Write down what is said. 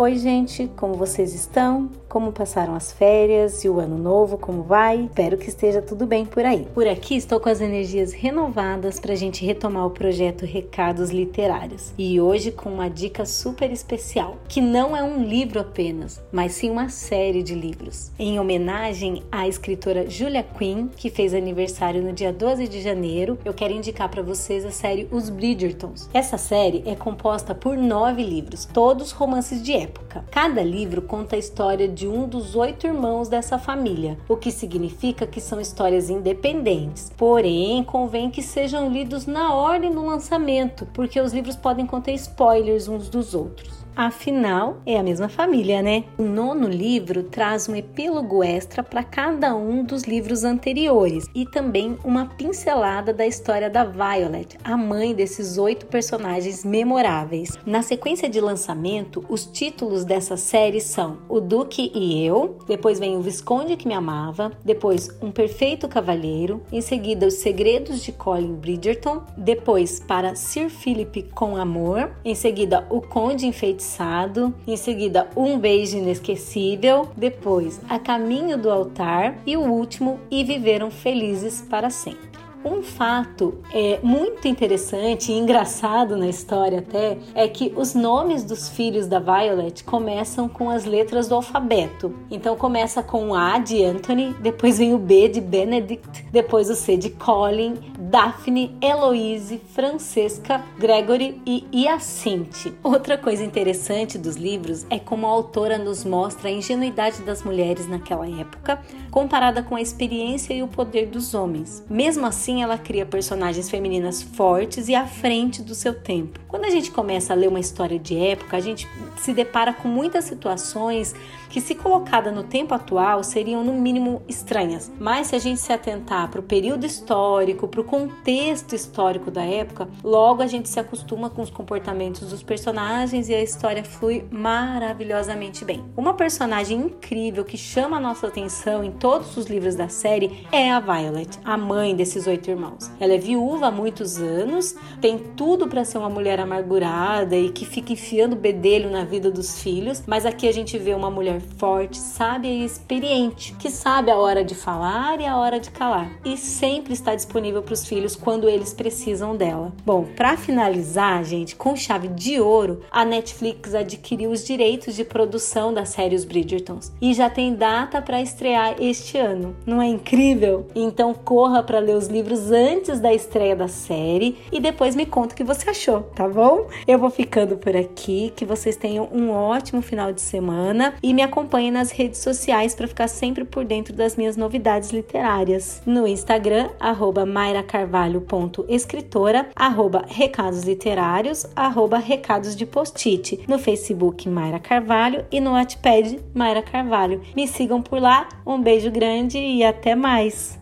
Oi, gente, como vocês estão? Como passaram as férias e o ano novo, como vai? Espero que esteja tudo bem por aí. Por aqui estou com as energias renovadas para a gente retomar o projeto Recados Literários e hoje com uma dica super especial, que não é um livro apenas, mas sim uma série de livros. Em homenagem à escritora Julia Quinn, que fez aniversário no dia 12 de janeiro, eu quero indicar para vocês a série Os Bridgertons. Essa série é composta por nove livros, todos romances de época. Cada livro conta a história de um dos oito irmãos dessa família, o que significa que são histórias independentes. Porém, convém que sejam lidos na ordem do lançamento, porque os livros podem conter spoilers uns dos outros. Afinal, é a mesma família, né? O nono livro traz um epílogo extra para cada um dos livros anteriores e também uma pincelada da história da Violet, a mãe desses oito personagens memoráveis. Na sequência de lançamento, os títulos dessa série são O Duque e Eu, depois vem O Visconde que Me Amava, depois Um Perfeito Cavalheiro, em seguida Os Segredos de Colin Bridgerton, depois para Sir Philip com Amor, em seguida O Conde Enfeitiçado em seguida Um Beijo Inesquecível, depois A Caminho do Altar e o último E Viveram Felizes para Sempre. Um fato é muito interessante e engraçado na história até é que os nomes dos filhos da Violet começam com as letras do alfabeto. Então começa com o A de Anthony, depois vem o B de Benedict, depois o C de Colin, Daphne, Eloise, Francesca, Gregory e Hyacinthe. Outra coisa interessante dos livros é como a autora nos mostra a ingenuidade das mulheres naquela época, comparada com a experiência e o poder dos homens. Mesmo assim, assim ela cria personagens femininas fortes e à frente do seu tempo. Quando a gente começa a ler uma história de época, a gente se depara com muitas situações que, se colocada no tempo atual, seriam no mínimo estranhas. Mas se a gente se atentar para o período histórico, para o contexto histórico da época, logo a gente se acostuma com os comportamentos dos personagens e a história flui maravilhosamente bem. Uma personagem incrível que chama a nossa atenção em todos os livros da série é a Violet, a mãe desses oito irmãos. Ela é viúva há muitos anos, tem tudo para ser uma mulher amargurada e que fica enfiando bedelho na vida dos filhos, mas aqui a gente vê uma mulher forte, sábia e experiente, que sabe a hora de falar e a hora de calar e sempre está disponível para os filhos quando eles precisam dela. Bom, para finalizar, gente, com chave de ouro, a Netflix adquiriu os direitos de produção da série Os Bridgertons e já tem data para estrear este ano. Não é incrível? Então corra para ler os livros antes da estreia da série e depois me conta o que você achou, tá bom? Eu vou ficando por aqui, que vocês tenham um ótimo final de semana e me acompanhem nas redes sociais para ficar sempre por dentro das minhas novidades literárias. No Instagram, arroba mairacarvalho.escritora, arroba recados literários, arroba recados de post-it. No Facebook, Mayra Carvalho e no Wattpad, Mayra Carvalho. Me sigam por lá, um beijo grande e até mais!